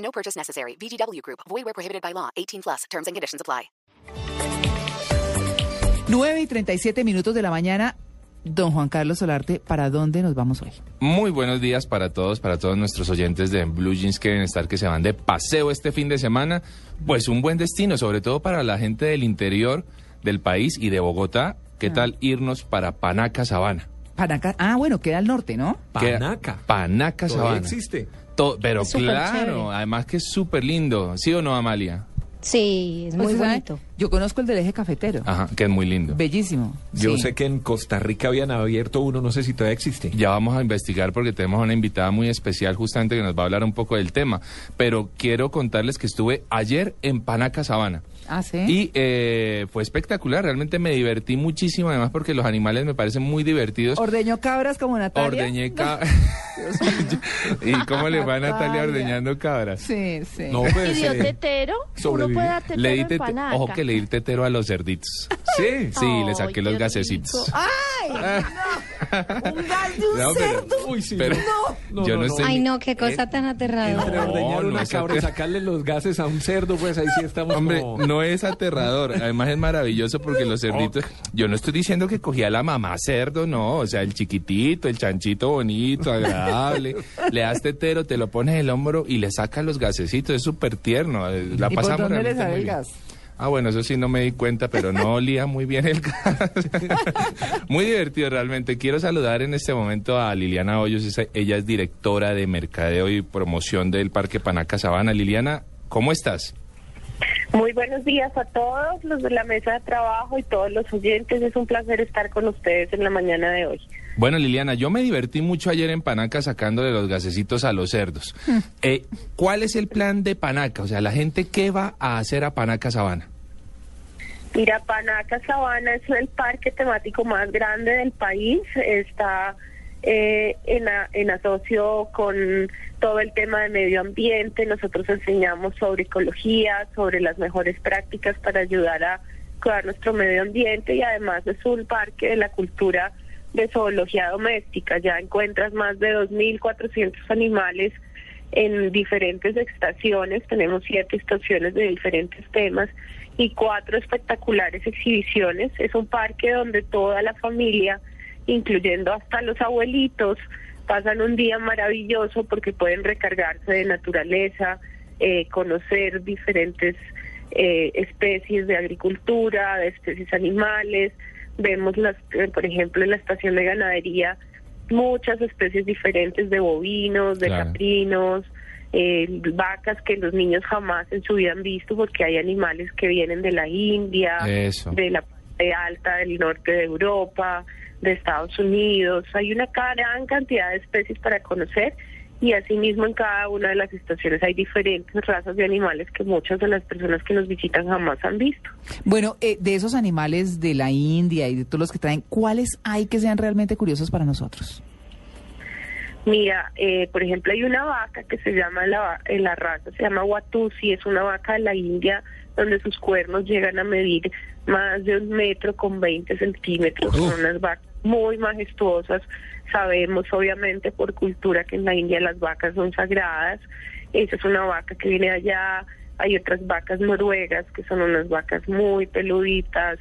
No purchase necessary. VGW Group. Void where prohibited by law. 18 plus. Terms and conditions apply. 9 y 37 minutos de la mañana. Don Juan Carlos Solarte, ¿para dónde nos vamos hoy? Muy buenos días para todos, para todos nuestros oyentes de Blue Jeans que deben estar que se van de paseo este fin de semana. Pues un buen destino, sobre todo para la gente del interior del país y de Bogotá. ¿Qué Ah. tal irnos para Panaca, Sabana? Panaca. Ah, bueno, queda al norte, ¿no? Panaca. Panaca, Todavía Sabana. existe. To- pero claro, chévere. además que es súper lindo. ¿Sí o no, Amalia? Sí, es muy Pues, ¿sabe? bonito. Yo conozco el del eje cafetero. Ajá, que es muy lindo. Bellísimo. Yo Sí. sé que en Costa Rica habían abierto uno, no sé si todavía existe. Ya vamos a investigar porque tenemos una invitada muy especial justamente que nos va a hablar un poco del tema. Pero quiero contarles que estuve ayer en Panaca, Sabana. Ah, sí. Y eh, fue espectacular, realmente me divertí muchísimo, además porque los animales me parecen muy divertidos. Ordeñó cabras como Natalia. Ordeñé cabras. ¿Y cómo le va a Natalia ordeñando cabras? Sí, sí. No, ¿Y pues. dio eh, tetero? Uno puede dar tetero Le di en tete- panaca. ojo que le di tetero a los cerditos. sí. Sí, le saqué los gasecitos. ¡Ay! no. Un gas de un No, pero- cerdo. Uy, sí. Pero no. yo no, sé Ay, no, qué cosa tan aterradora. Entre No, ordeñar no una es cabra y ater- sacarle los gases a un cerdo, pues ahí sí estamos Hombre, como... no es aterrador, además es maravilloso porque los cerditos, yo no estoy diciendo que cogía a la mamá cerdo, no, o sea, el chiquitito, el chanchito bonito, agradable, le das tetero, te lo pones en el hombro y le sacas los gasecitos, es súper tierno, eh, la ¿Y por pasamos dónde le realmente sale muy el bien. gas? Ah, bueno, eso sí no me di cuenta, pero no olía muy bien el gas. muy divertido realmente. Quiero saludar en este momento a Liliana Hoyos, ella es directora de Mercadeo y Promoción del Parque Panaca Sabana. Liliana, ¿cómo estás? Muy buenos días a todos los de la mesa de trabajo y todos los oyentes. Es un placer estar con ustedes en la mañana de hoy. Bueno, Liliana, yo me divertí mucho ayer en Panaca sacándole los gasecitos a los cerdos. Eh, ¿Cuál es el plan de Panaca? O sea, la gente, ¿qué va a hacer a Panaca Sabana? Mira, Panaca Sabana es el parque temático más grande del país. Está eh, en, a- en asocio con todo el tema de medio ambiente. Nosotros enseñamos sobre ecología, sobre las mejores prácticas para ayudar a cuidar nuestro medio ambiente y además es un parque de la cultura de zoología doméstica. Ya encuentras más de 2.400 animales en diferentes estaciones. Tenemos siete estaciones de diferentes temas y cuatro espectaculares exhibiciones. Es un parque donde toda la familia, incluyendo hasta los abuelitos, pasan un día maravilloso porque pueden recargarse de naturaleza, eh, conocer diferentes eh, especies de agricultura, de especies animales. Vemos, las, eh, por ejemplo, en la estación de ganadería, muchas especies diferentes de bovinos, de Claro. caprinos, eh, vacas que los niños jamás en su vida han visto porque hay animales que vienen de la India, Eso. de la parte alta del norte de Europa, de Estados Unidos. Hay una gran cantidad de especies para conocer y asimismo en cada una de las estaciones hay diferentes razas de animales que muchas de las personas que nos visitan jamás han visto. Bueno, eh, de esos animales de la India y de todos los que traen, ¿cuáles hay que sean realmente curiosos para nosotros? Mira, eh, por ejemplo, hay una vaca que se llama la, eh, la raza, se llama Watusi, es una vaca de la India donde sus cuernos llegan a medir más de un metro con 20 centímetros. Son unas vacas muy majestuosas. Sabemos, obviamente, por cultura que en la India las vacas son sagradas. Esa es una vaca que viene allá. Hay otras vacas noruegas que son unas vacas muy peluditas.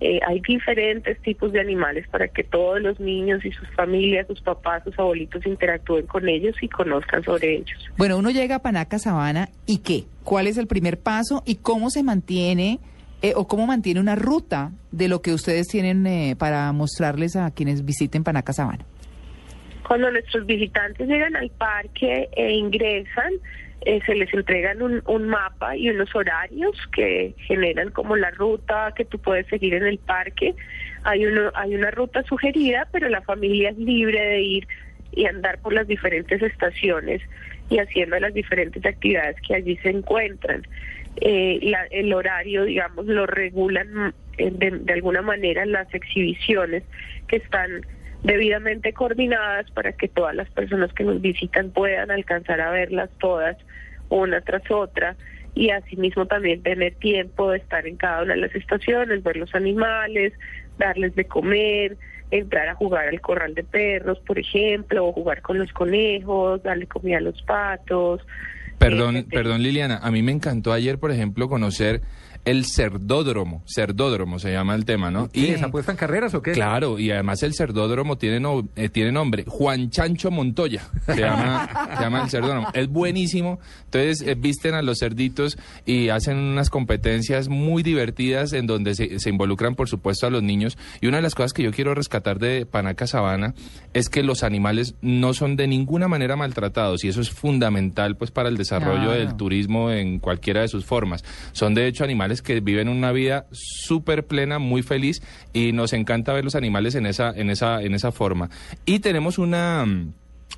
Eh, hay diferentes tipos de animales para que todos los niños y sus familias, sus papás, sus abuelitos interactúen con ellos y conozcan sobre ellos. Bueno, uno llega a Panaca Sabana y ¿qué? ¿Cuál es el primer paso y cómo se mantiene eh, o cómo mantiene una ruta de lo que ustedes tienen eh, para mostrarles a quienes visiten Panaca Sabana? Cuando nuestros visitantes llegan al parque e ingresan, eh, se les entregan un, un mapa y unos horarios que generan como la ruta que tú puedes seguir en el parque. Hay, uno, hay una ruta sugerida, pero la familia es libre de ir y andar por las diferentes estaciones. y haciendo las diferentes actividades que allí se encuentran. Eh, la- el horario, digamos, lo regulan de, de alguna manera las exhibiciones que están debidamente coordinadas para que todas las personas que nos visitan puedan alcanzar a verlas todas una tras otra y asimismo también tener tiempo de estar en cada una de las estaciones, ver los animales, darles de comer, entrar a jugar al corral de perros, por ejemplo, o jugar con los conejos, darle comida a los patos. Perdón, perdón Liliana, a mí me encantó ayer, por ejemplo, conocer el cerdódromo, cerdódromo se llama el tema, ¿no? ¿Y esa apuesta en carreras o qué? Claro, y además el cerdódromo tiene, no- eh, tiene nombre, Juan Chancho Montoya, se llama, se llama el cerdódromo. Es buenísimo, entonces eh, visten a los cerditos y hacen unas competencias muy divertidas en donde se, se involucran, por supuesto, a los niños. Y una de las cosas que yo quiero rescatar de Panaca Sabana es que los animales no son de ninguna manera maltratados y eso es fundamental pues para el desarrollo Claro. del turismo en cualquiera de sus formas. Son de hecho animales que viven una vida súper plena, muy feliz y nos encanta ver los animales en esa, en esa, en esa forma. Y tenemos una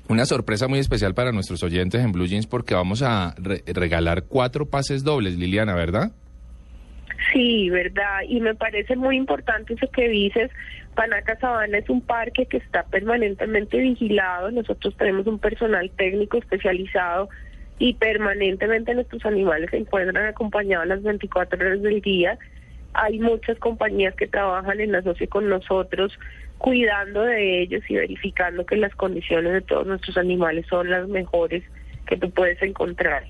una sorpresa muy especial para nuestros oyentes en Blue Jeans porque vamos a re- regalar cuatro pases dobles, Liliana, ¿verdad? Sí, verdad. Y me parece muy importante eso que dices. Panaca Sabana es un parque que está permanentemente vigilado. Nosotros tenemos un personal técnico especializado y permanentemente nuestros animales se encuentran acompañados las 24 horas del día. Hay muchas compañías que trabajan en asocio con nosotros cuidando de ellos y verificando que las condiciones de todos nuestros animales son las mejores que tú puedes encontrar.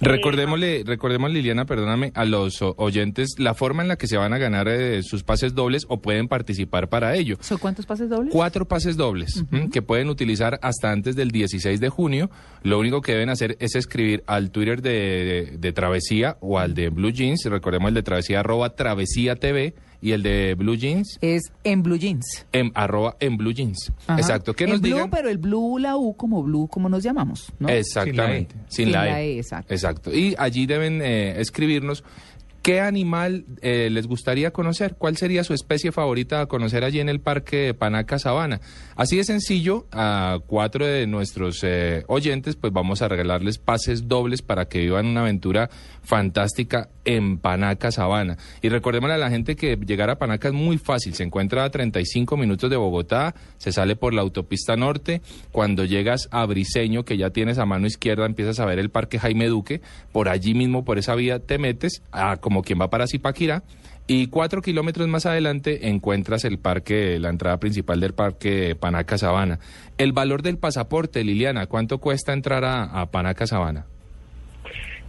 Recordémosle, recordemos Liliana, perdóname, a los oyentes la forma en la que se van a ganar eh, sus pases dobles o pueden participar para ello. ¿Son cuántos pases dobles? Cuatro pases dobles que pueden utilizar hasta antes del 16 de junio. Lo único que deben hacer es escribir al Twitter de, de- de Travesía o al de Blue Jeans. Recordemos el de Travesía arroba Travesía TV y el de Blue Jeans Es en blue jeans. en arroba en Blue Jeans. Ajá. Exacto. Que En nos blue, digan. pero el blue, la U como blue, como nos llamamos, ¿no? Exactamente. Sin la E. Sin la E, exacto. Exacto. Y allí deben eh, escribirnos qué animal eh, les gustaría conocer, cuál sería su especie favorita a conocer allí en el parque de Panaca Sabana. Así de sencillo, a cuatro de nuestros eh, oyentes, pues vamos a regalarles pases dobles para que vivan una aventura fantástica en Panaca Sabana. Y recordémosle a la gente que llegar a Panaca es muy fácil, se encuentra a 35 minutos de Bogotá, se sale por la autopista norte, cuando llegas a Briseño, que ya tienes a mano izquierda, empiezas a ver el Parque Jaime Duque, por allí mismo, por esa vía te metes, a, como quien va para Zipaquirá, y cuatro kilómetros más adelante encuentras el parque, la entrada principal del parque Panaca Sabana. El valor del pasaporte, Liliana, ¿cuánto cuesta entrar a, a Panaca Sabana?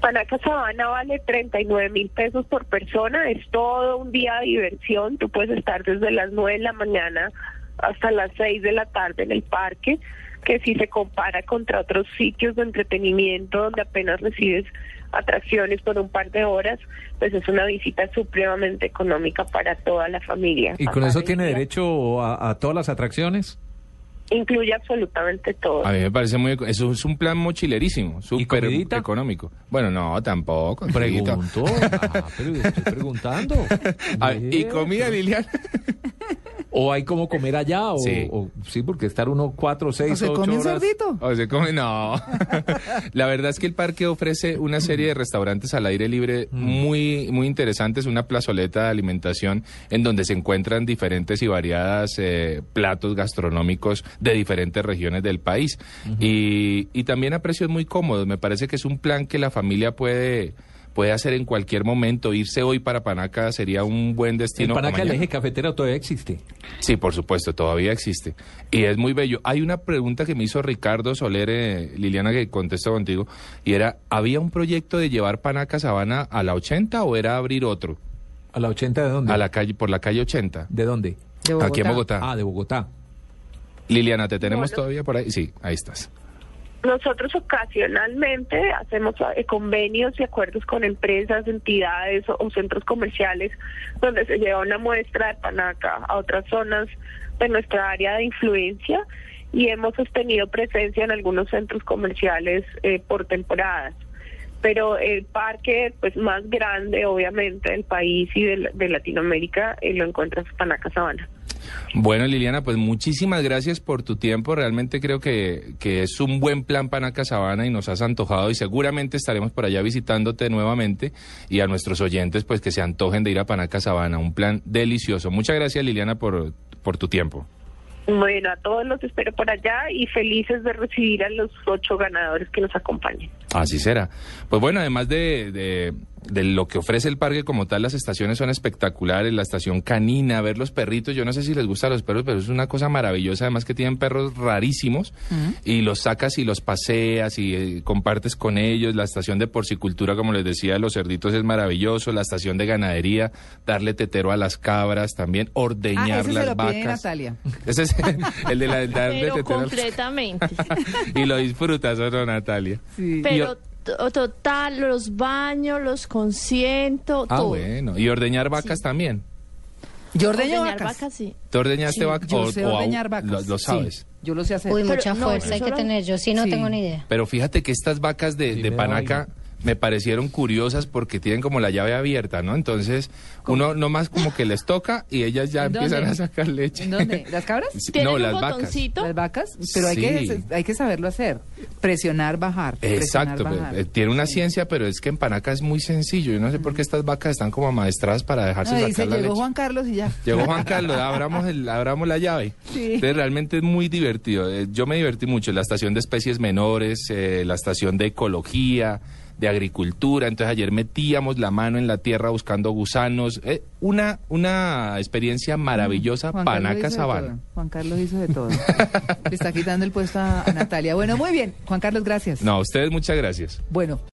Panaca Sabana vale 39 mil pesos por persona, es todo un día de diversión, tú puedes estar desde las 9 de la mañana hasta las 6 de la tarde en el parque, que si se compara contra otros sitios de entretenimiento donde apenas recibes atracciones por un par de horas, pues es una visita supremamente económica para toda la familia. ¿Y con eso tiene día. derecho a, a todas las atracciones? Incluye absolutamente todo. A mí me parece muy... Eso es un plan mochilerísimo, súper económico. Bueno, no, tampoco. Pregunto. Ah, pero estoy preguntando. ¿Y comida, Liliana? ¿O hay como comer allá? O, Sí. o- sí, porque estar uno cuatro, ¿O seis, se ocho come un horas. cerdito? O se come, no. La verdad es que el parque ofrece una serie de restaurantes al aire libre muy, muy interesantes, una plazoleta de alimentación en donde se encuentran diferentes y variadas eh, platos gastronómicos de diferentes regiones del país. y, y también a precios muy cómodos. Me parece que es un plan que la familia puede puede hacer en cualquier momento. Irse hoy para Panaca sería un buen ¿El destino. o Panaca mañana. eje cafetero todavía existe? Sí, por supuesto, todavía existe. Y es muy bello. Hay una pregunta que me hizo Ricardo Soler, eh, Liliana, que contesto contigo, y era, ¿había un proyecto de llevar Panaca Sabana a la 80 o era abrir otro? ¿A la 80 de dónde? A la calle, por la calle 80. ¿De dónde? De Aquí en Bogotá. Ah, de Bogotá. Liliana, ¿te tenemos Bueno. todavía por ahí? Sí, ahí estás. Nosotros ocasionalmente hacemos eh, convenios y acuerdos con empresas, entidades o, centros comerciales donde se lleva una muestra de panaca a otras zonas de nuestra área de influencia y hemos sostenido presencia en algunos centros comerciales eh, por temporadas. Pero el parque pues más grande obviamente del país y de, la- de Latinoamérica eh, lo encuentras en Panaca Sabana. Bueno, Liliana, pues muchísimas gracias por tu tiempo. Realmente creo que, que es un buen plan Panaca Sabana y nos has antojado y seguramente estaremos por allá visitándote nuevamente y a nuestros oyentes pues que se antojen de ir a Panaca Sabana. Un plan delicioso. Muchas gracias, Liliana, por, por tu tiempo. Bueno, a todos los espero por allá y felices de recibir a los ocho ganadores que nos acompañen. Así será. Pues bueno, además de, de, de lo que ofrece el parque como tal, las estaciones son espectaculares, la estación canina, ver los perritos, yo no sé si les gustan los perros, pero es una cosa maravillosa, además que tienen perros rarísimos y los sacas y los paseas y eh, compartes con ellos, la estación de porcicultura, como les decía, de los cerditos es maravilloso, la estación de ganadería, darle tetero a las cabras también, ordeñar Ah, ese las se lo pide vacas. Natalia. Ese es el de la darle Pero tetero a las- completamente. y lo disfrutas, ¿o no, Natalia? Sí. Pero total, los baños, los consiento, Ah, todo. bueno. Y ordeñar vacas también. Yo ordeño Ordeñar vacas. sí. ¿Te ordeñaste Sí, vacas? Yo o- sé o ordeñar vacas. Lo, lo Sí, sabes. yo lo sé hacer. Uy, Pero mucha no, fuerza yo hay que solo- tener. Yo sí no Sí. tengo ni idea. Pero fíjate que estas vacas de, Sí, de Panaca. Me parecieron curiosas porque tienen como la llave abierta, ¿no? Entonces, uno nomás como que les toca y ellas ya ¿En empiezan a sacar leche. ¿En dónde? ¿Las cabras? Sí, ¿Tienen no, un las vacas. Las vacas, pero hay, Sí. que, hay que saberlo hacer. Presionar, bajar. Exacto, bajar. eh, tiene una ciencia, pero es que en Panaca es muy sencillo. Yo no sé por qué estas vacas están como maestradas para dejarse No, sacar dice, la llegó leche. Juan Carlos y ya. Llegó Juan Carlos, abramos, el, abramos la llave. Sí. Entonces realmente es muy divertido. Eh, Yo me divertí mucho. La estación de especies menores, eh, la estación de ecología, de agricultura. Entonces ayer metíamos la mano en la tierra buscando gusanos. Eh, una, una experiencia maravillosa, Juan Panaca Sabana. Juan Carlos hizo de todo. Le está quitando el puesto a, a Natalia. Bueno, muy bien. Juan Carlos, gracias. No, a ustedes muchas gracias. Bueno.